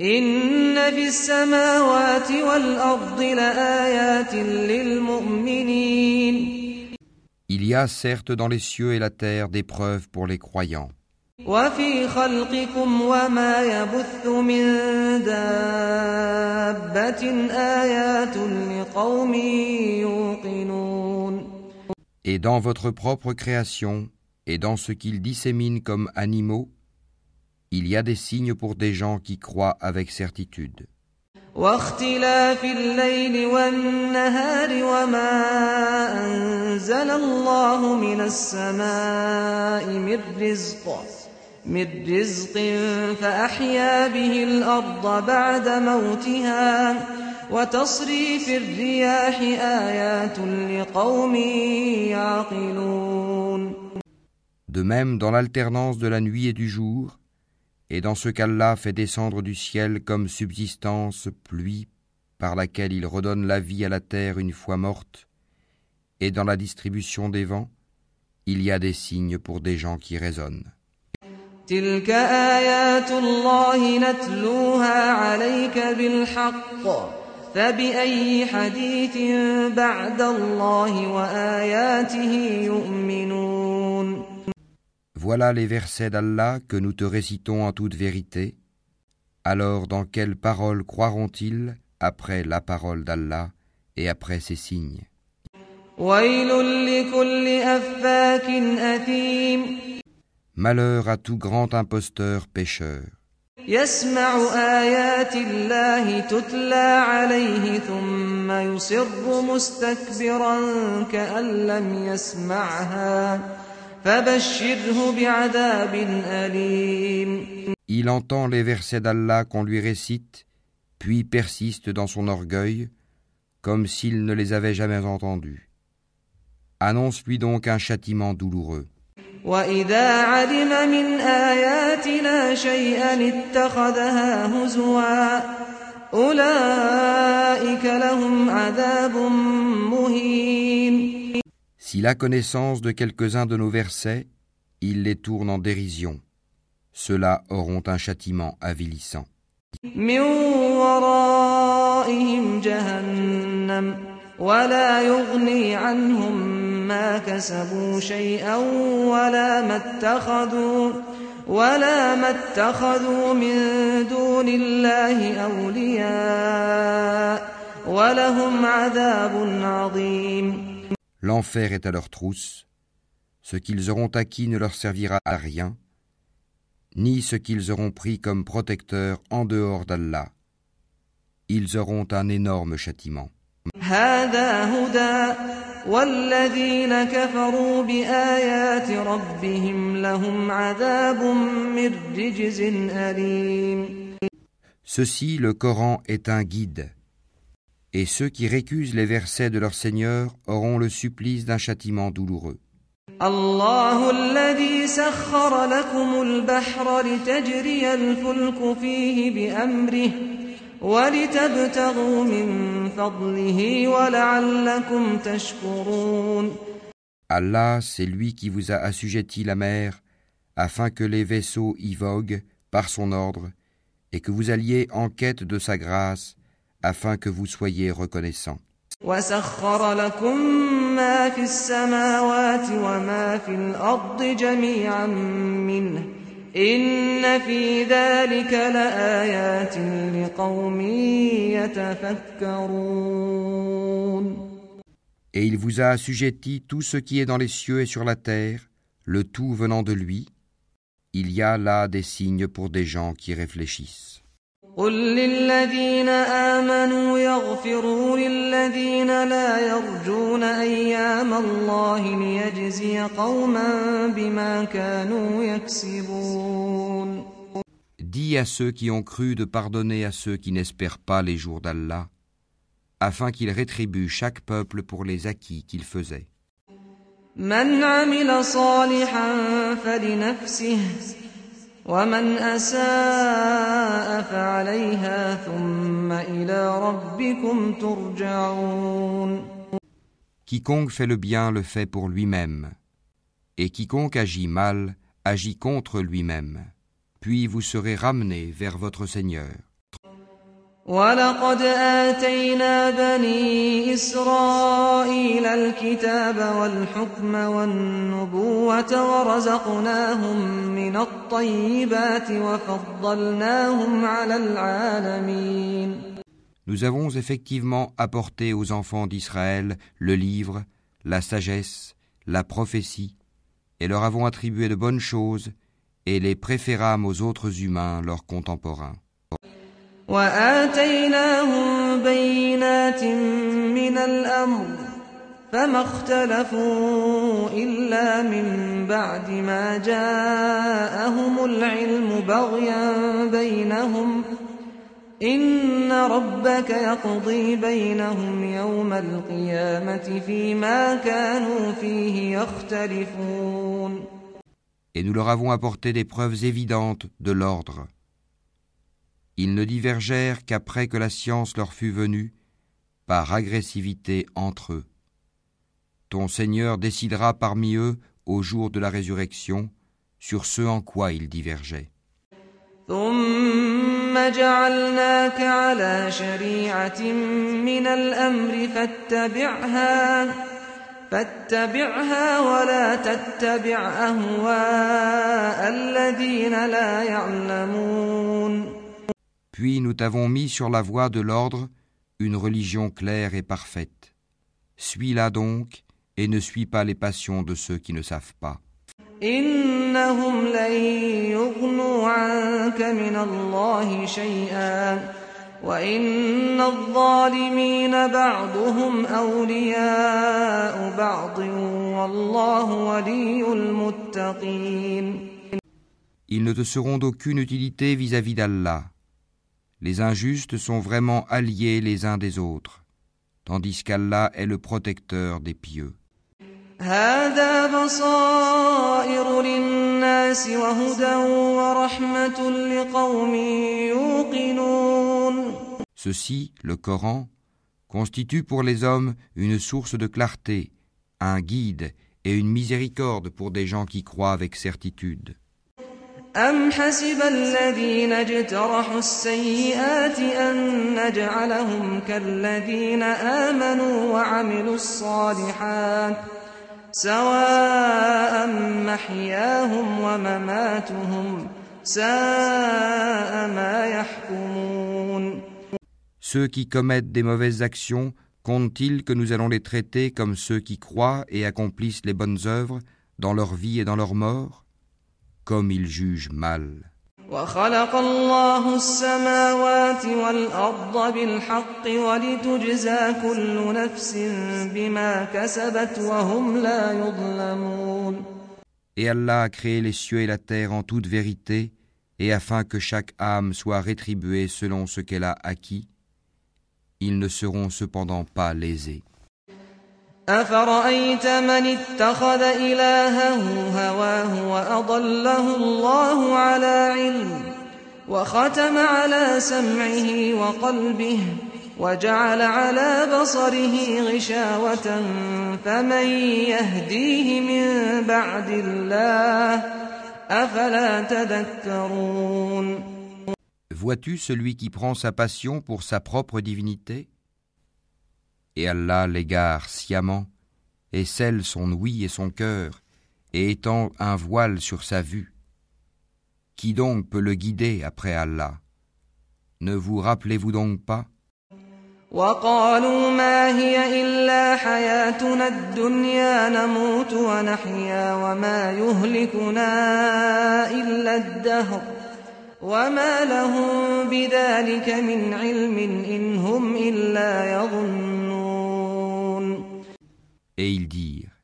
إن في السماوات والأرض لآيات للمؤمنين Il y a certes dans les cieux et la terre des preuves pour les croyants, وفي خلقكم وما يبث من دابة آيات لقوم يوقنون et dans votre propre création, et dans ce qu'ils disséminent comme animaux, il y a des signes pour des gens qui croient avec certitude. واختلاف الليل والنهار وما أنزل الله من السماء من رزق من رزق فأحيا به الأرض بعد موتها وتصريف الرياح آيات لقوم يعقلون De même dans l'alternance de la nuit et du jour, et dans ce qu'Allah fait descendre du ciel comme subsistance pluie par laquelle il redonne la vie à la terre une fois morte, et dans la distribution des vents, il y a des signes pour des gens qui raisonnent. Voilà les versets d'Allah que nous te récitons en toute vérité. Alors dans quelles paroles croiront-ils après la parole d'Allah et après ses signes? Malheur à tout grand imposteur pécheur. Il entend les versets d'Allah qu'on lui récite, puis persiste dans son orgueil, comme s'il ne les avait jamais entendus. Annonce-lui donc un châtiment douloureux. S'il a connaissance de quelques-uns de nos versets, il les tourne en dérision. Ceux-là auront un châtiment avilissant. من ورائهم جهنم ولا يغني عنهم ما كسبوا شيئا ولا ما اتخذوا ولا ما اتخذوا من دون الله أولياء ولهم عذاب عظيم L'enfer est à leur trousse. Ce qu'ils auront acquis ne leur servira à rien, ni ce qu'ils auront pris comme protecteur en dehors d'Allah. Ils auront un énorme châtiment. Ceci, le Coran, est un guide Et ceux qui récusent les versets de leur Seigneur auront le supplice d'un châtiment douloureux. الله الذي سخر لكم البحر لتجري الفلك فيه بأمره ولتبتغوا من فضله ولعلكم تشكرون Allah, c'est lui qui vous a assujetti la mer, afin que les vaisseaux y voguent par son ordre, et que vous alliez en quête de sa grâce, afin que vous soyez reconnaissants. وسخر لكم ما في السماوات وما في الأرض جميعا منه إن في ذلك لآيات لقوم يتفكرون Et il vous a assujetti tout ce qui est dans les cieux et sur la terre, le tout venant de lui. Il y a là des signes pour des gens qui réfléchissent. قل للذين آمنوا يغفروا للذين لا يرجون أيام الله ليجزي قوما بما كانوا يكسبون Dis à ceux qui ont cru de pardonner à ceux qui n'espèrent pas les jours d'Allah, afin qu'il rétribue chaque peuple pour les acquis qu'il faisait. من عمل صالحا فلنفسه ومن أساء فعليها ثم إلى ربكم ترجعون Quiconque fait le bien le fait pour lui-même, et quiconque agit mal agit contre lui-même. Puis vous serez ramenés vers votre Seigneur. ولقد آتينا بني إسرائيل الكتاب والحكم والنبوة ورزقناهم من الطيبات وفضلناهم على العالمين Nous avons effectivement apporté aux enfants d'Israël le livre, la sagesse, la prophétie, et leur avons attribué de bonnes choses, et les préférâmes aux autres humains, leurs contemporains. وآتيناهم بينات من الأمر فما اختلفوا إلا من بعد ما جاءهم العلم بغيا بينهم إن ربك يقضي بينهم يوم القيامة فيما كانوا فيه يختلفون Et nous leur avons apporté des preuves évidentes de l'ordre. Ils ne divergèrent qu'après que la science leur fut venue, par agressivité entre eux. Ton Seigneur décidera parmi eux, au jour de la résurrection, sur ce en quoi ils divergeaient. ثم جعلناك على شريعة من الأمر فاتبعها فاتبعها ولا تتبع أهواء الذين لا يعلمون Nous t'avons mis sur la voie de l'ordre une religion claire et parfaite. Suis-la donc et ne suis pas les passions de ceux qui ne savent pas. Ils ne te seront d'aucune utilité vis-à-vis d'Allah les injustes sont vraiment alliés les uns des autres, tandis qu'Allah est le protecteur des pieux. Ceci, le Coran, constitue pour les hommes une source de clarté, un guide et une miséricorde pour des gens qui croient avec certitude. أم حسب الذين اجترحوا السيئات أن نجعلهم كالذين آمنوا وعملوا الصالحات سواء محياهم ومماتهم ساء ما يحكمون Ceux qui commettent des mauvaises actions, comptent-ils que nous allons les traiter comme ceux qui croient et accomplissent les bonnes œuvres dans leur vie et dans leur mort Comme ils jugent mal. وخلق الله السماوات والأرض بالحق ولتجزى كل نفس بما كسبت وهم لا يظلمون Et Allah a créé les cieux et la terre en toute vérité, et afin que chaque âme soit rétribuée selon ce qu'elle a acquis, ils ne seront cependant pas lésés. أفرأيت من اتخذ إلهه هواه وأضله الله على علم وختم على سمعه وقلبه وجعل على بصره غشاوة فمن يهديه من بعد الله أفلا تذكرون Vois-tu celui qui prend sa passion pour sa propre divinité? Et Allah l'égare sciemment, et scelle son ouïe et son cœur, et étend un voile sur sa vue. Qui donc peut le guider après Allah Ne vous rappelez-vous donc pas وقالوا ما هي إلا حياتنا الدنيا نموت ونحيا وما يهلكنا إلا الدهر وما لهم بذلك من علم إن هم إلا يظنون Et ils dirent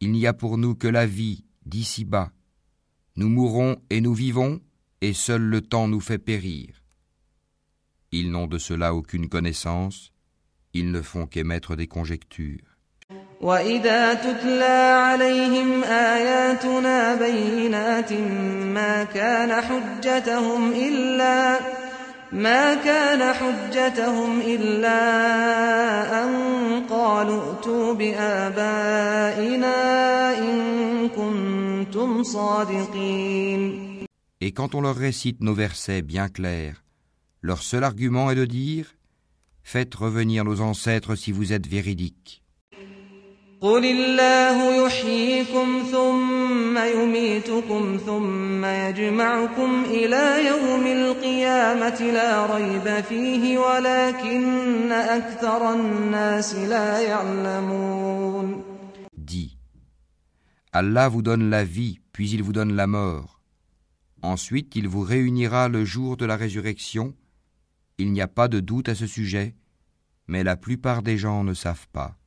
Il n'y a pour nous que la vie d'ici-bas. Nous mourons et nous vivons, et seul le temps nous fait périr. Ils n'ont de cela aucune connaissance, Ils ne font qu'émettre des conjectures. وإذا تتلى عليهم آياتنا بينات ما كان حجتهم إلا ما كان حجتهم إلا أن قالوا ائتوا بآبائنا إن كنتم صادقين Et quand on leur récite nos versets bien clairs, leur seul argument est de dire Faites revenir nos ancêtres si vous êtes véridiques. قل الله يحييكم ثم يميتكم ثم يجمعكم إلى يوم القيامة لا ريب فيه ولكن أكثر الناس لا يعلمون Dis Allah vous donne la vie, puis il vous donne la mort. Ensuite, il vous réunira le jour de la résurrection. Il n'y a pas de doute à ce sujet, mais la plupart des gens ne savent pas.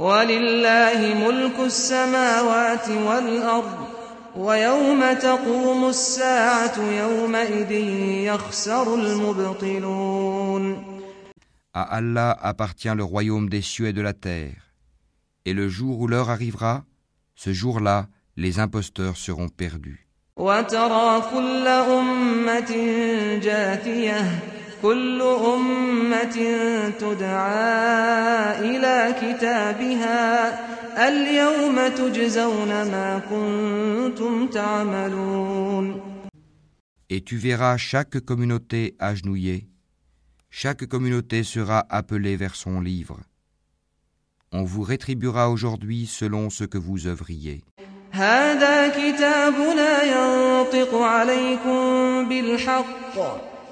ولله ملك السماوات والأرض ويوم تقوم الساعة يومئذ يخسر المبطلون À Allah appartient le royaume des cieux et de la terre. Et le jour où l'heure arrivera, ce jour-là, les imposteurs seront perdus. وترى كل أمة جاثية كل أمة تدعى إلى كتابها اليوم تجزون ما كنتم تعملون Et tu verras chaque communauté agenouillée. Chaque communauté sera appelée vers son livre. On vous rétribuera aujourd'hui selon ce que vous œuvriez. هذا كتابنا ينطق عليكم بالحق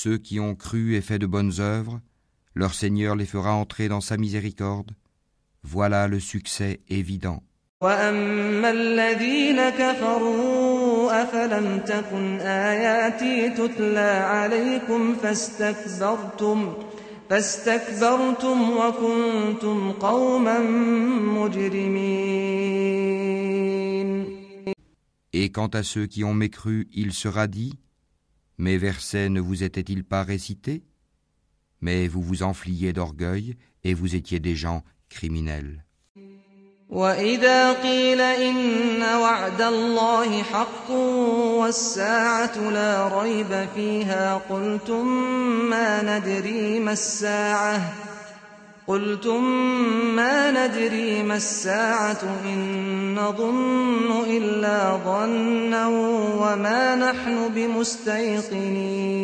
Ceux qui ont cru et fait de bonnes œuvres, leur Seigneur les fera entrer dans sa miséricorde. Voilà le succès évident. وأما الذين كفروا أفلم تكن آياتي تتلى عليكم فاستكبرتم فاستكبرتم وكنتم قوما مجرمين Et quant à ceux qui ont mécru, il sera dit Mes versets ne vous étaient-ils pas récités Mais vous vous enfliez d'orgueil et vous étiez des gens criminels. وإذا قيل إن وعد الله حق والساعة لا ريب فيها قلتم ما ندري ما الساعة قلتم ما ندري ما الساعة إن نظن إلا ظنا وما نحن بمستيقنين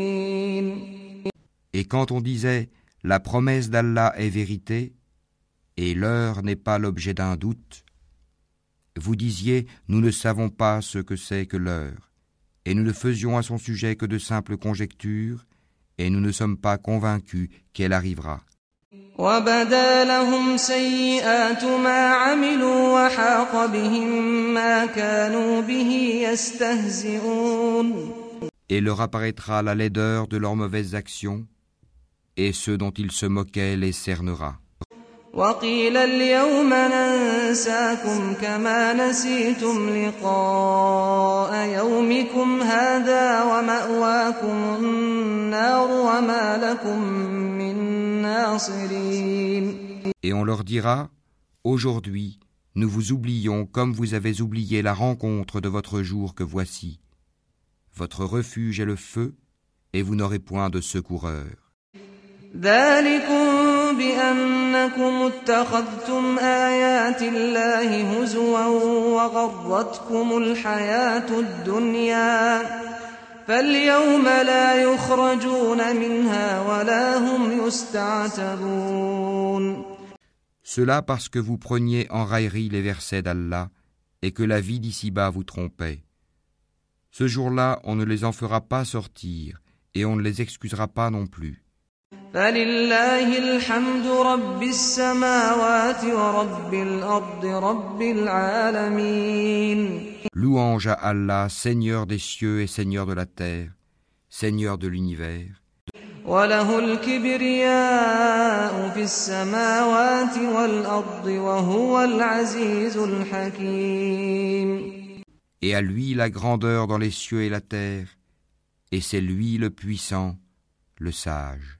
Et quand on disait La promesse d'Allah est vérité, et l'heure n'est pas l'objet d'un doute, vous disiez Nous ne savons pas ce que c'est que l'heure, et nous ne faisions à son sujet que de simples conjectures, et nous ne sommes pas convaincus qu'elle arrivera. وبدا لهم سيئات ما عملوا وحاق بهم ما كانوا به يستهزئون Et leur apparaîtra la laideur de leurs mauvaises actions, et ceux dont ils se moquaient les cernera. وقيل اليوم ننساكم كما نسيتم لقاء يومكم هذا ومأواكم النار وما لكم من ناصرين Et on leur dira, Aujourd'hui, nous vous oublions comme vous avez oublié la rencontre de votre jour que voici. Votre refuge est le feu, et vous n'aurez point de secoureur. ذلكم بأنكم اتخذتم آيات الله هزوا وغرتكم الحياة الدنيا فاليوم لا يخرجون منها ولا هم يستعتبون Cela parce que vous preniez en raillerie les versets d'Allah et que la vie d'ici-bas vous trompait. Ce jour-là, on ne les en fera pas sortir et on ne les excusera pas non plus. Louange à Allah, Seigneur des cieux et Seigneur de la terre, Seigneur de l'univers. Et à lui la grandeur dans les cieux et la terre, et c'est lui le puissant, le sage.